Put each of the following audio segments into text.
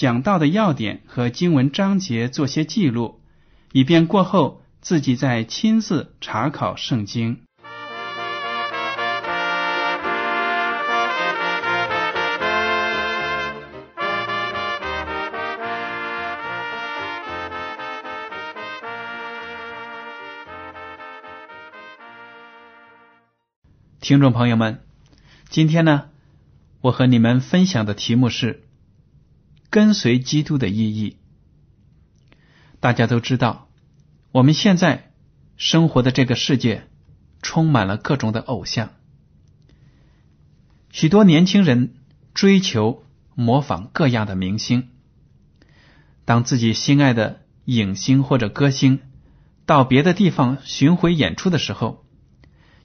讲到的要点和经文章节做些记录，以便过后自己再亲自查考圣经。听众朋友们，今天呢，我和你们分享的题目是跟随基督的意义。大家都知道，我们现在生活的这个世界充满了各种的偶像，许多年轻人追求模仿各样的明星。当自己心爱的影星或者歌星到别的地方巡回演出的时候，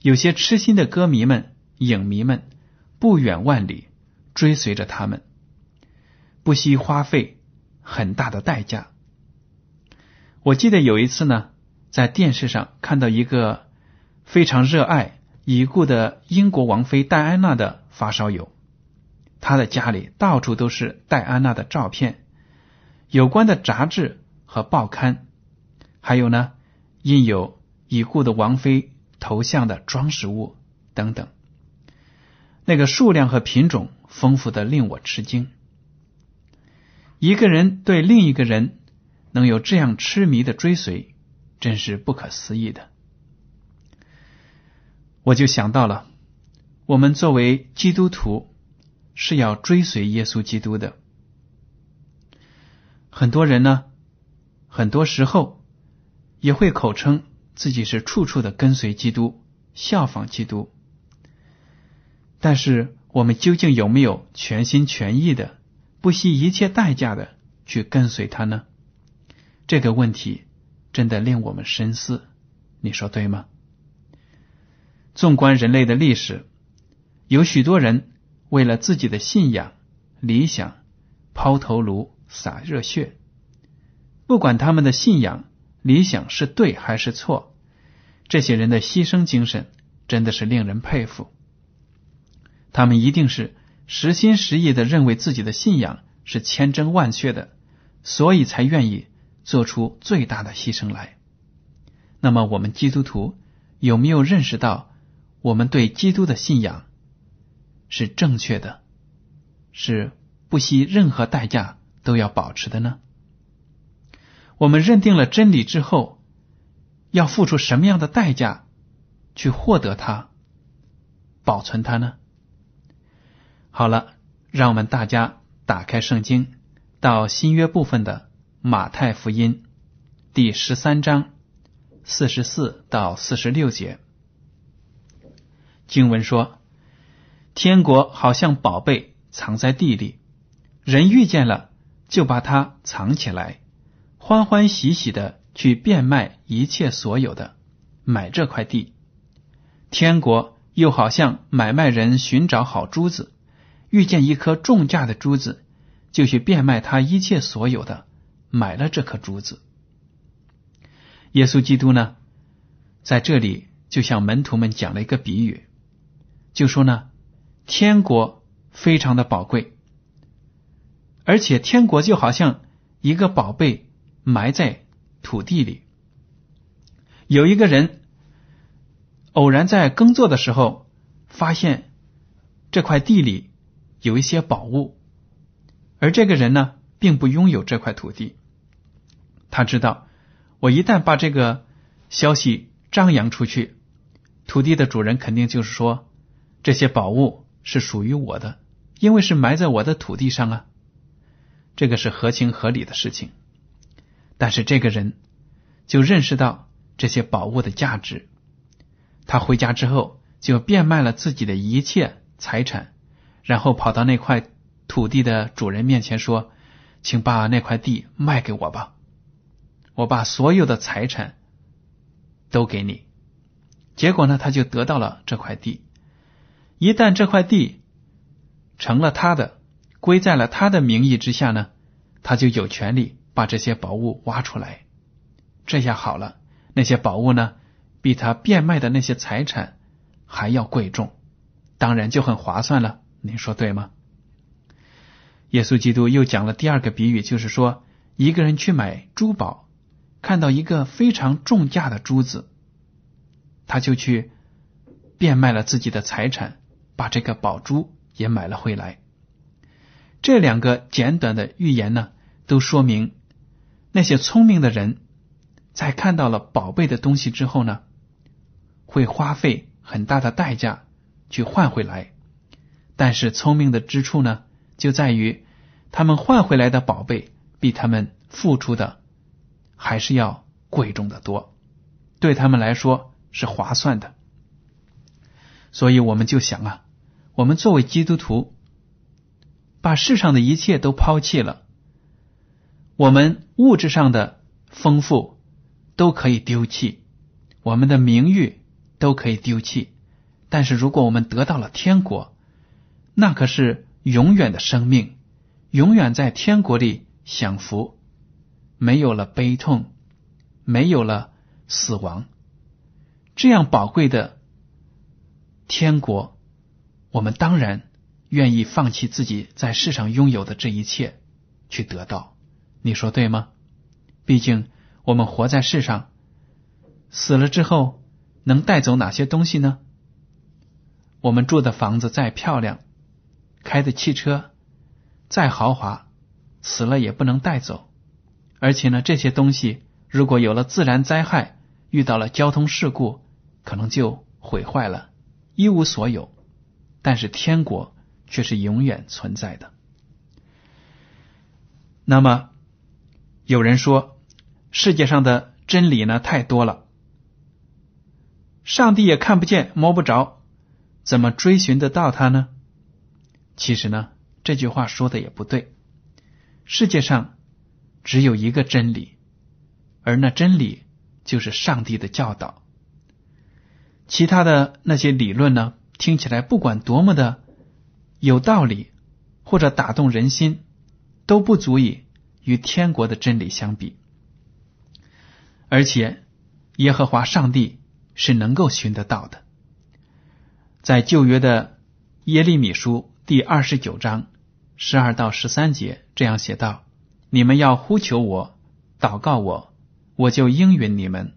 有些痴心的歌迷们、影迷们，不远万里追随着他们，不惜花费很大的代价。我记得有一次呢，在电视上看到一个非常热爱已故的英国王妃戴安娜的发烧友，他的家里到处都是戴安娜的照片，有关的杂志和报刊，还有呢印有已故的王妃。头像的装饰物等等，那个数量和品种丰富的令我吃惊。一个人对另一个人能有这样痴迷的追随，真是不可思议的。我就想到了，我们作为基督徒是要追随耶稣基督的。很多人呢，很多时候也会口称。自己是处处的跟随基督，效仿基督，但是我们究竟有没有全心全意的、不惜一切代价的去跟随他呢？这个问题真的令我们深思，你说对吗？纵观人类的历史，有许多人为了自己的信仰、理想抛头颅、洒热血，不管他们的信仰。理想是对还是错？这些人的牺牲精神真的是令人佩服。他们一定是实心实意的认为自己的信仰是千真万确的，所以才愿意做出最大的牺牲来。那么，我们基督徒有没有认识到，我们对基督的信仰是正确的，是不惜任何代价都要保持的呢？我们认定了真理之后，要付出什么样的代价去获得它、保存它呢？好了，让我们大家打开圣经，到新约部分的马太福音第十三章四十四到四十六节。经文说：“天国好像宝贝藏在地里，人遇见了就把它藏起来。”欢欢喜喜的去变卖一切所有的，买这块地。天国又好像买卖人寻找好珠子，遇见一颗重价的珠子，就去变卖他一切所有的，买了这颗珠子。耶稣基督呢，在这里就向门徒们讲了一个比喻，就说呢，天国非常的宝贵，而且天国就好像一个宝贝。埋在土地里。有一个人偶然在耕作的时候，发现这块地里有一些宝物，而这个人呢，并不拥有这块土地。他知道，我一旦把这个消息张扬出去，土地的主人肯定就是说，这些宝物是属于我的，因为是埋在我的土地上啊。这个是合情合理的事情。但是这个人就认识到这些宝物的价值，他回家之后就变卖了自己的一切财产，然后跑到那块土地的主人面前说：“请把那块地卖给我吧，我把所有的财产都给你。”结果呢，他就得到了这块地。一旦这块地成了他的，归在了他的名义之下呢，他就有权利。把这些宝物挖出来，这下好了。那些宝物呢，比他变卖的那些财产还要贵重，当然就很划算了。您说对吗？耶稣基督又讲了第二个比喻，就是说，一个人去买珠宝，看到一个非常重价的珠子，他就去变卖了自己的财产，把这个宝珠也买了回来。这两个简短的寓言呢，都说明。那些聪明的人，在看到了宝贝的东西之后呢，会花费很大的代价去换回来。但是聪明的之处呢，就在于他们换回来的宝贝比他们付出的还是要贵重的多，对他们来说是划算的。所以我们就想啊，我们作为基督徒，把世上的一切都抛弃了。我们物质上的丰富都可以丢弃，我们的名誉都可以丢弃，但是如果我们得到了天国，那可是永远的生命，永远在天国里享福，没有了悲痛，没有了死亡，这样宝贵的天国，我们当然愿意放弃自己在世上拥有的这一切去得到。你说对吗？毕竟我们活在世上，死了之后能带走哪些东西呢？我们住的房子再漂亮，开的汽车再豪华，死了也不能带走。而且呢，这些东西如果有了自然灾害，遇到了交通事故，可能就毁坏了，一无所有。但是天国却是永远存在的。那么。有人说，世界上的真理呢太多了，上帝也看不见摸不着，怎么追寻得到他呢？其实呢，这句话说的也不对。世界上只有一个真理，而那真理就是上帝的教导。其他的那些理论呢，听起来不管多么的有道理或者打动人心，都不足以。与天国的真理相比，而且耶和华上帝是能够寻得到的。在旧约的耶利米书第二十九章十二到十三节这样写道：“你们要呼求我，祷告我，我就应允你们。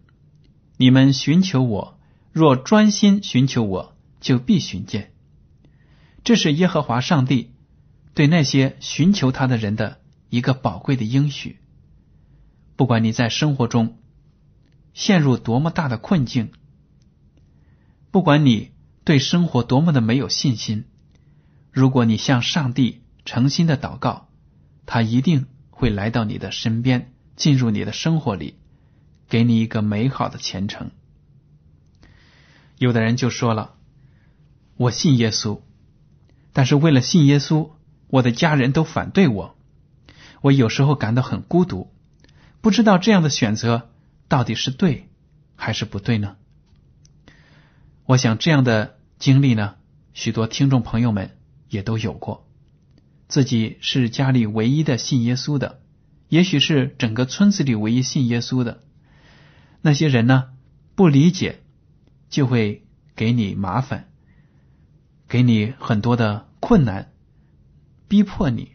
你们寻求我，若专心寻求我，就必寻见。”这是耶和华上帝对那些寻求他的人的。一个宝贵的应许，不管你在生活中陷入多么大的困境，不管你对生活多么的没有信心，如果你向上帝诚心的祷告，他一定会来到你的身边，进入你的生活里，给你一个美好的前程。有的人就说了：“我信耶稣，但是为了信耶稣，我的家人都反对我。”我有时候感到很孤独，不知道这样的选择到底是对还是不对呢？我想这样的经历呢，许多听众朋友们也都有过。自己是家里唯一的信耶稣的，也许是整个村子里唯一信耶稣的那些人呢，不理解就会给你麻烦，给你很多的困难，逼迫你。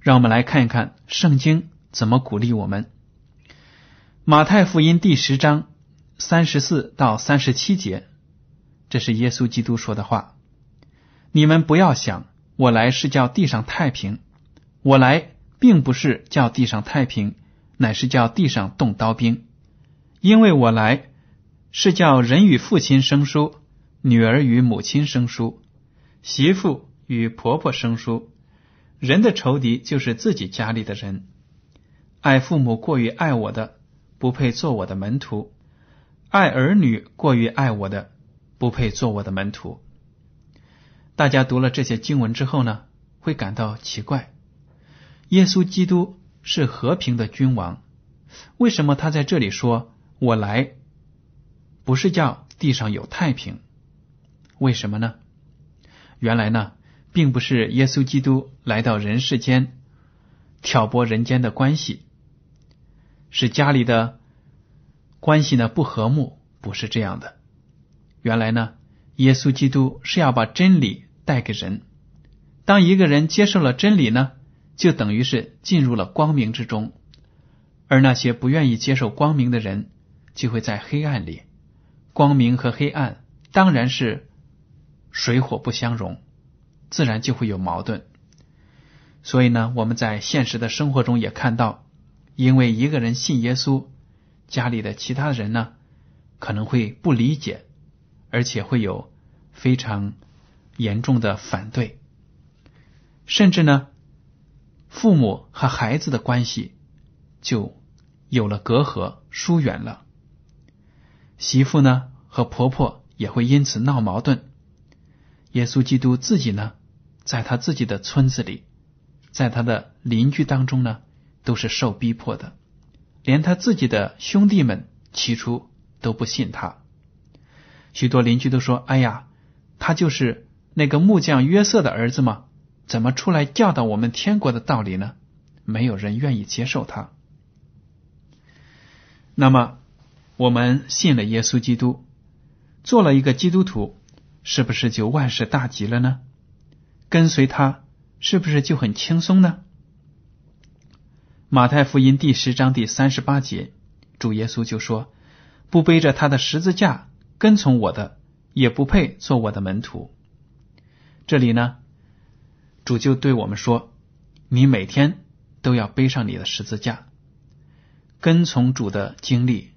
让我们来看一看圣经怎么鼓励我们。马太福音第十章三十四到三十七节，这是耶稣基督说的话：“你们不要想，我来是叫地上太平，我来并不是叫地上太平，乃是叫地上动刀兵。因为我来是叫人与父亲生疏，女儿与母亲生疏，媳妇与婆婆生疏。人的仇敌就是自己家里的人。爱父母过于爱我的，不配做我的门徒；爱儿女过于爱我的，不配做我的门徒。大家读了这些经文之后呢，会感到奇怪：耶稣基督是和平的君王，为什么他在这里说“我来”，不是叫地上有太平？为什么呢？原来呢，并不是耶稣基督来到人世间挑拨人间的关系。是家里的关系呢不和睦，不是这样的。原来呢，耶稣基督是要把真理带给人。当一个人接受了真理呢，就等于是进入了光明之中；而那些不愿意接受光明的人，就会在黑暗里。光明和黑暗当然是水火不相容，自然就会有矛盾。所以呢，我们在现实的生活中也看到。因为一个人信耶稣，家里的其他人呢可能会不理解，而且会有非常严重的反对，甚至呢，父母和孩子的关系就有了隔阂，疏远了。媳妇呢和婆婆也会因此闹矛盾。耶稣基督自己呢，在他自己的村子里，在他的邻居当中呢。都是受逼迫的，连他自己的兄弟们起初都不信他。许多邻居都说：“哎呀，他就是那个木匠约瑟的儿子吗？怎么出来教导我们天国的道理呢？”没有人愿意接受他。那么，我们信了耶稣基督，做了一个基督徒，是不是就万事大吉了呢？跟随他，是不是就很轻松呢？马太福音第十章第三十八节，主耶稣就说：“不背着他的十字架跟从我的，也不配做我的门徒。”这里呢，主就对我们说：“你每天都要背上你的十字架，跟从主的经历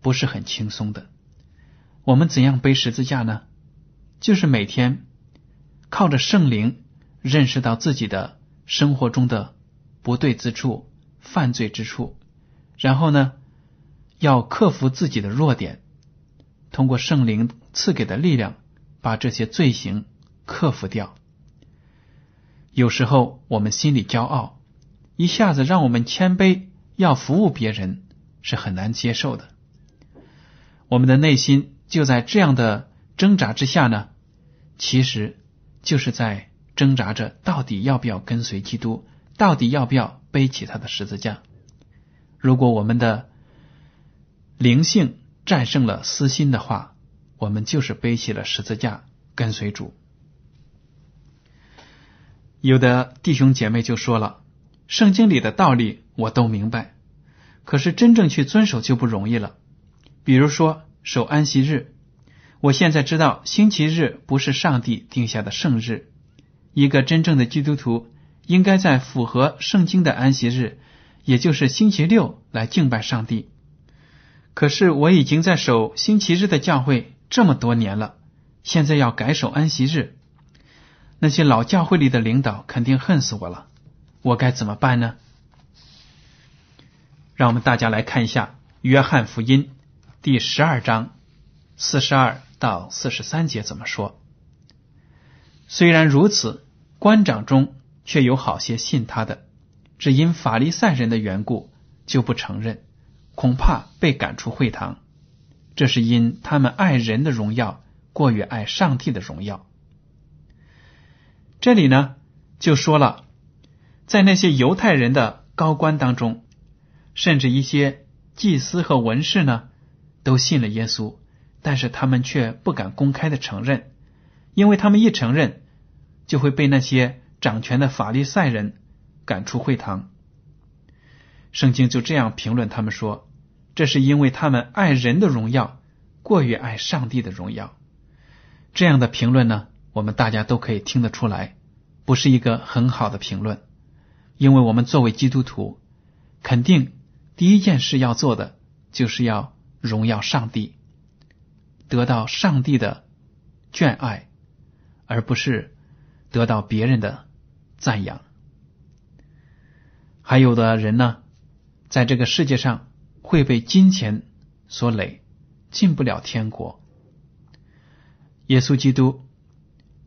不是很轻松的。我们怎样背十字架呢？就是每天靠着圣灵认识到自己的生活中的不对之处。”犯罪之处，然后呢，要克服自己的弱点，通过圣灵赐给的力量，把这些罪行克服掉。有时候我们心里骄傲，一下子让我们谦卑，要服务别人是很难接受的。我们的内心就在这样的挣扎之下呢，其实就是在挣扎着，到底要不要跟随基督，到底要不要。背起他的十字架。如果我们的灵性战胜了私心的话，我们就是背起了十字架跟随主。有的弟兄姐妹就说了：“圣经里的道理我都明白，可是真正去遵守就不容易了。比如说守安息日，我现在知道星期日不是上帝定下的圣日，一个真正的基督徒。”应该在符合圣经的安息日，也就是星期六来敬拜上帝。可是我已经在守星期日的教会这么多年了，现在要改守安息日，那些老教会里的领导肯定恨死我了。我该怎么办呢？让我们大家来看一下《约翰福音》第十二章四十二到四十三节怎么说。虽然如此，官长中。却有好些信他的，只因法利赛人的缘故，就不承认，恐怕被赶出会堂。这是因他们爱人的荣耀过于爱上帝的荣耀。这里呢，就说了，在那些犹太人的高官当中，甚至一些祭司和文士呢，都信了耶稣，但是他们却不敢公开的承认，因为他们一承认，就会被那些。掌权的法利赛人赶出会堂，圣经就这样评论他们说：“这是因为他们爱人的荣耀过于爱上帝的荣耀。”这样的评论呢，我们大家都可以听得出来，不是一个很好的评论。因为我们作为基督徒，肯定第一件事要做的就是要荣耀上帝，得到上帝的眷爱，而不是得到别人的赞扬。还有的人呢，在这个世界上会被金钱所累，进不了天国。耶稣基督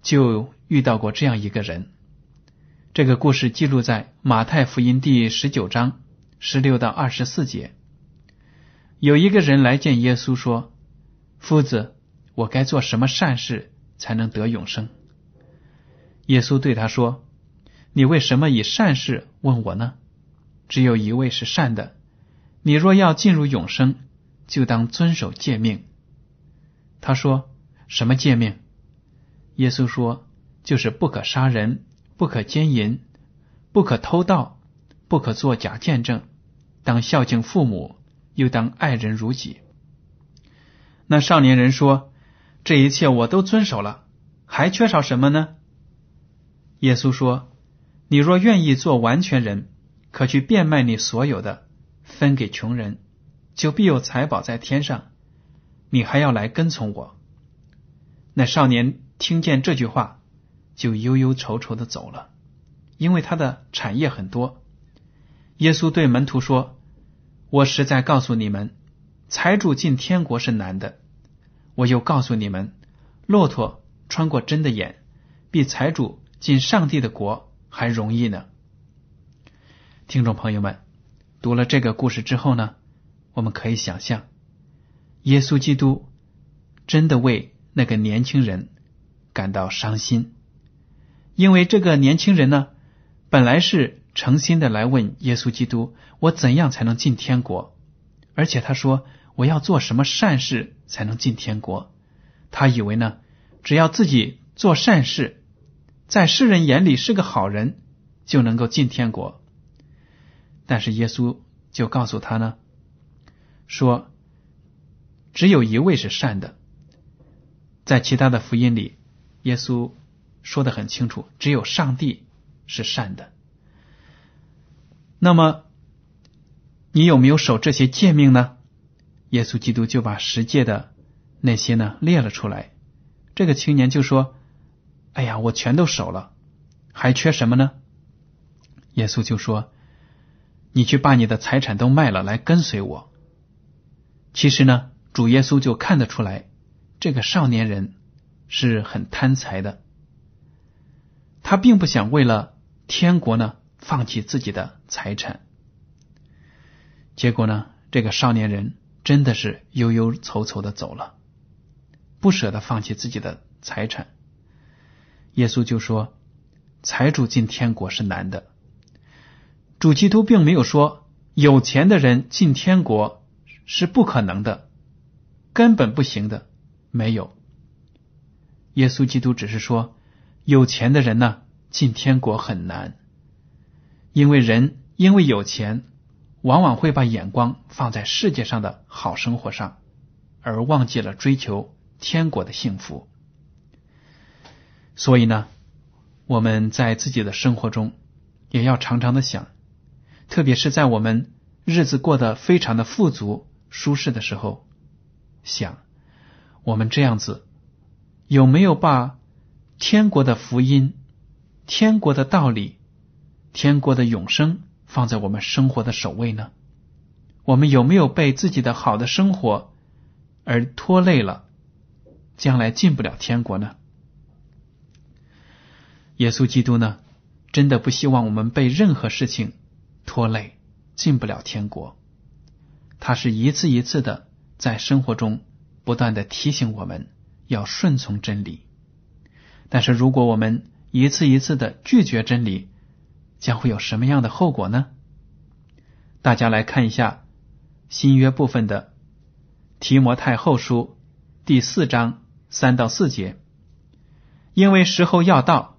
就遇到过这样一个人。这个故事记录在马太福音第十九章十六到二十四节。有一个人来见耶稣说：“夫子，我该做什么善事才能得永生？”耶稣对他说：“你为什么以善事问我呢？只有一位是善的。你若要进入永生，就当遵守诫命。”他说：“什么诫命？”耶稣说：“就是不可杀人。”不可奸淫，不可偷盗，不可作假见证，当孝敬父母，又当爱人如己。那少年人说：“这一切我都遵守了，还缺少什么呢？”耶稣说：“你若愿意做完全人，可去变卖你所有的，分给穷人，就必有财宝在天上。你还要来跟从我。”那少年听见这句话。就忧忧愁愁的走了，因为他的产业很多。耶稣对门徒说：“我实在告诉你们，财主进天国是难的。我又告诉你们，骆驼穿过针的眼，比财主进上帝的国还容易呢。”听众朋友们，读了这个故事之后呢，我们可以想象，耶稣基督真的为那个年轻人感到伤心。因为这个年轻人呢，本来是诚心的来问耶稣基督：“我怎样才能进天国？”而且他说：“我要做什么善事才能进天国？”他以为呢，只要自己做善事，在世人眼里是个好人，就能够进天国。但是耶稣就告诉他呢，说：“只有一位是善的。”在其他的福音里，耶稣。说的很清楚，只有上帝是善的。那么，你有没有守这些诫命呢？耶稣基督就把十诫的那些呢列了出来。这个青年就说：“哎呀，我全都守了，还缺什么呢？”耶稣就说：“你去把你的财产都卖了，来跟随我。”其实呢，主耶稣就看得出来，这个少年人是很贪财的。他并不想为了天国呢放弃自己的财产，结果呢，这个少年人真的是忧忧愁愁的走了，不舍得放弃自己的财产。耶稣就说：“财主进天国是难的。”主基督并没有说有钱的人进天国是不可能的，根本不行的，没有。耶稣基督只是说。有钱的人呢，进天国很难，因为人因为有钱，往往会把眼光放在世界上的好生活上，而忘记了追求天国的幸福。所以呢，我们在自己的生活中也要常常的想，特别是在我们日子过得非常的富足舒适的时候，想我们这样子有没有把。天国的福音、天国的道理、天国的永生放在我们生活的首位呢？我们有没有被自己的好的生活而拖累了，将来进不了天国呢？耶稣基督呢，真的不希望我们被任何事情拖累，进不了天国。他是一次一次的在生活中不断的提醒我们要顺从真理。但是，如果我们一次一次的拒绝真理，将会有什么样的后果呢？大家来看一下新约部分的提摩太后书第四章三到四节。因为时候要到，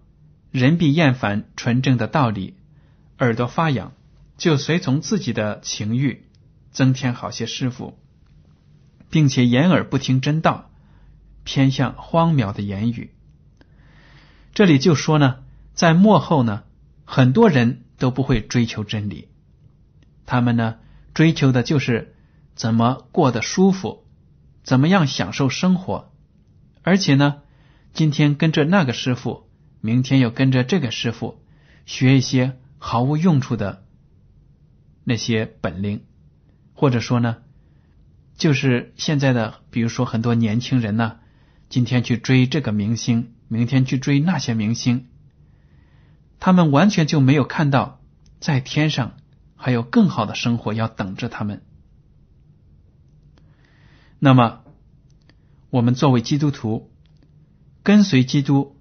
人必厌烦纯正的道理，耳朵发痒，就随从自己的情欲，增添好些师傅，并且掩耳不听真道，偏向荒谬的言语。这里就说呢，在末后呢，很多人都不会追求真理，他们呢追求的就是怎么过得舒服，怎么样享受生活，而且呢，今天跟着那个师傅，明天又跟着这个师傅，学一些毫无用处的那些本领，或者说呢。就是现在的，比如说很多年轻人呢，今天去追这个明星，明天去追那些明星，他们完全就没有看到在天上还有更好的生活要等着他们。那么，我们作为基督徒，跟随基督，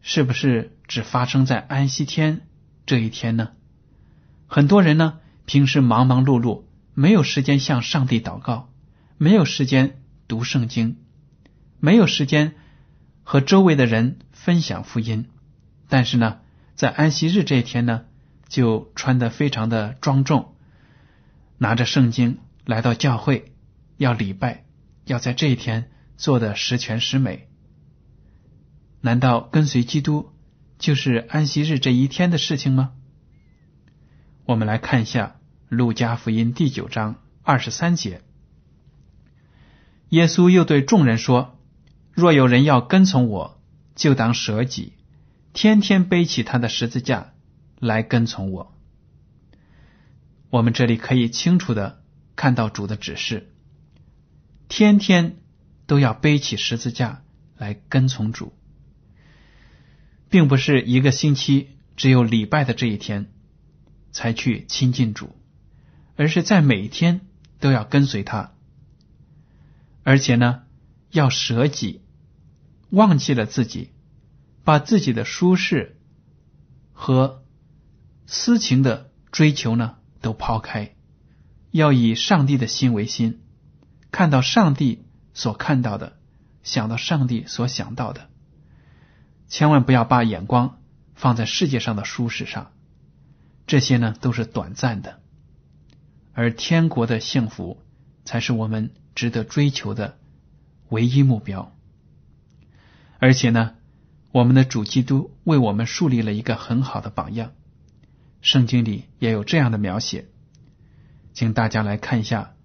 是不是只发生在安息天这一天呢？很多人呢，平时忙忙碌碌，没有时间向上帝祷告。没有时间读圣经，没有时间和周围的人分享福音，但是呢，在安息日这一天呢，就穿的非常的庄重，拿着圣经来到教会要礼拜，要在这一天做的十全十美。难道跟随基督就是安息日这一天的事情吗？我们来看一下《路加福音》第九章二十三节。耶稣又对众人说：“若有人要跟从我，就当舍己，天天背起他的十字架来跟从我。”我们这里可以清楚的看到主的指示：天天都要背起十字架来跟从主，并不是一个星期只有礼拜的这一天才去亲近主，而是在每天都要跟随他。而且呢，要舍己，忘记了自己，把自己的舒适和私情的追求呢都抛开，要以上帝的心为心，看到上帝所看到的，想到上帝所想到的，千万不要把眼光放在世界上的舒适上，这些呢都是短暂的，而天国的幸福才是我们。值得追求的唯一目标，而且呢，我们的主基督为我们树立了一个很好的榜样。圣经里也有这样的描写，请大家来看一下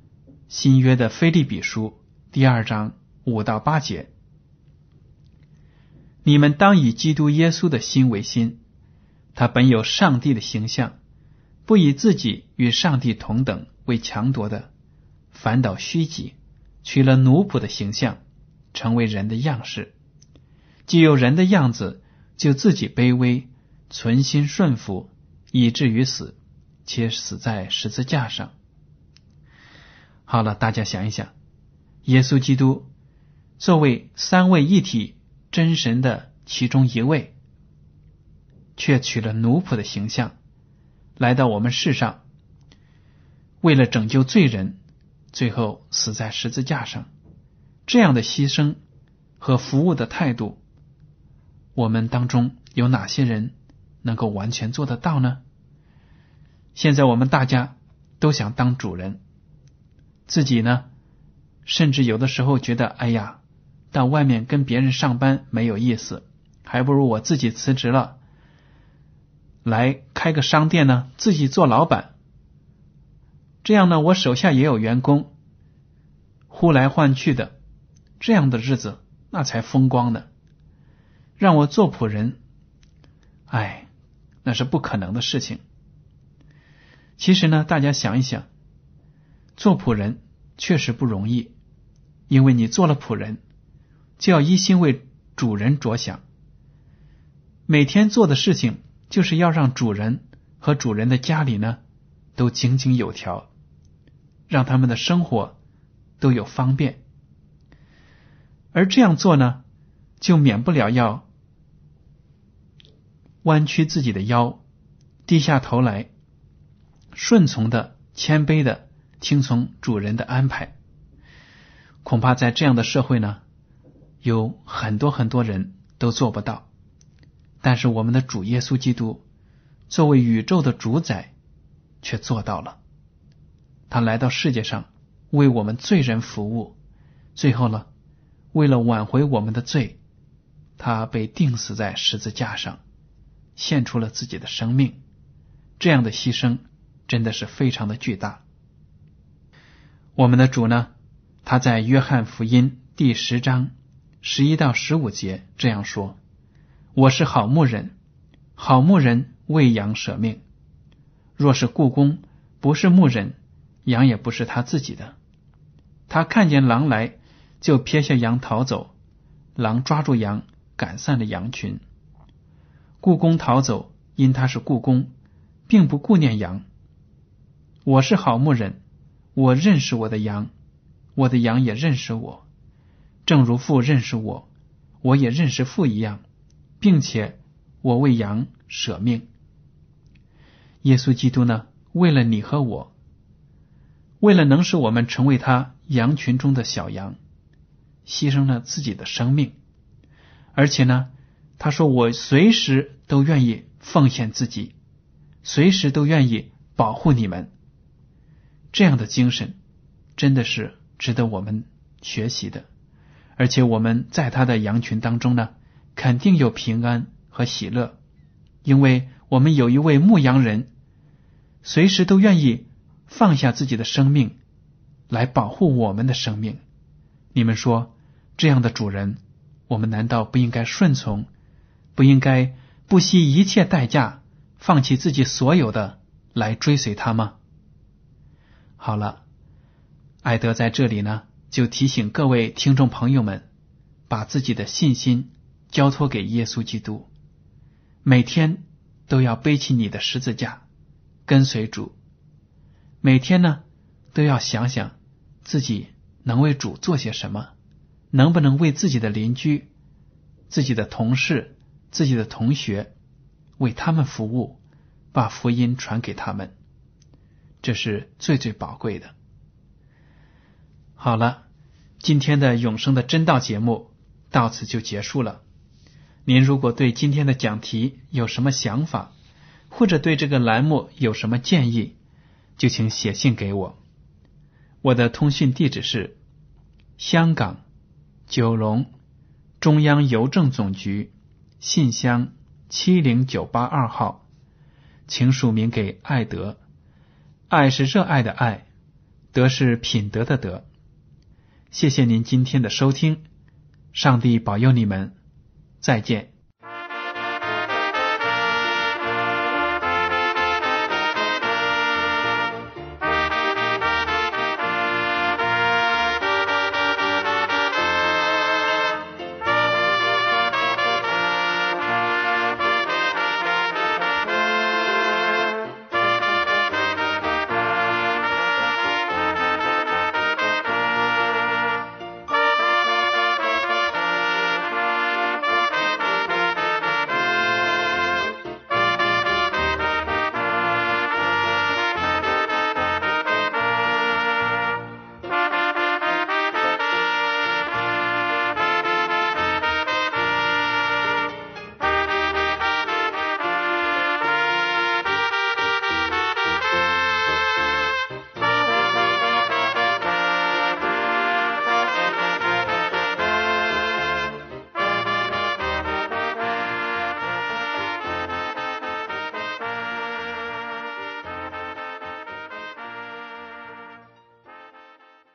新约的菲利比书第二章五到八节：你们当以基督耶稣的心为心，他本有上帝的形象，不以自己与上帝同等为强夺的。反倒虚己，取了奴仆的形象，成为人的样式。既有人的样子，就自己卑微，存心顺服，以至于死，且死在十字架上。好了，大家想一想，耶稣基督作为三位一体真神的其中一位，却取了奴仆的形象，来到我们世上，为了拯救罪人。最后死在十字架上，这样的牺牲和服务的态度，我们当中有哪些人能够完全做得到呢？现在我们大家都想当主人，自己呢，甚至有的时候觉得，哎呀，到外面跟别人上班没有意思，还不如我自己辞职了，来开个商店呢，自己做老板。这样呢，我手下也有员工，呼来唤去的，这样的日子那才风光呢。让我做仆人，哎，那是不可能的事情。其实呢，大家想一想，做仆人确实不容易，因为你做了仆人，就要一心为主人着想，每天做的事情就是要让主人和主人的家里呢都井井有条。让他们的生活都有方便，而这样做呢，就免不了要弯曲自己的腰，低下头来，顺从的、谦卑的听从主人的安排。恐怕在这样的社会呢，有很多很多人都做不到。但是我们的主耶稣基督作为宇宙的主宰，却做到了。他来到世界上，为我们罪人服务。最后呢，为了挽回我们的罪，他被钉死在十字架上，献出了自己的生命，这样的牺牲真的是非常的巨大。我们的主呢，他在约翰福音第十章十一到十五节这样说：“我是好牧人，好牧人为羊舍命。若是故宫不是牧人，羊也不是他自己的。他看见狼来，就撇下羊逃走，狼抓住羊，赶散了羊群。故宫逃走，因他是故宫，并不顾念羊。我是好牧人。”我认识我的羊，我的羊也认识我，正如父认识我，我也认识父一样，并且我为羊舍命。耶稣基督呢，为了你和我，为了能使我们成为他羊群中的小羊，牺牲了自己的生命，而且呢，他说我随时都愿意奉献自己，随时都愿意保护你们。这样的精神真的是值得我们学习的，而且我们在他的羊群当中呢，肯定有平安和喜乐，因为我们有一位牧羊人，随时都愿意放下自己的生命来保护我们的生命。你们说，这样的主人，我们难道不应该顺从，不应该不惜一切代价放弃自己所有的来追随他吗？好了，艾德在这里呢，就提醒各位听众朋友们，把自己的信心交托给耶稣基督，每天都要背起你的十字架，跟随主。每天呢，都要想想自己能为主做些什么，能不能为自己的邻居、自己的同事、自己的同学，为他们服务，把福音传给他们。这是最最宝贵的。好了，今天的永生的真道节目到此就结束了。您如果对今天的讲题有什么想法，或者对这个栏目有什么建议，就请写信给我。我的通讯地址是香港九龙中央邮政总局信箱七零九八二号，请署名给爱德。爱是热爱的爱，德是品德的德。谢谢您今天的收听，上帝保佑你们，再见。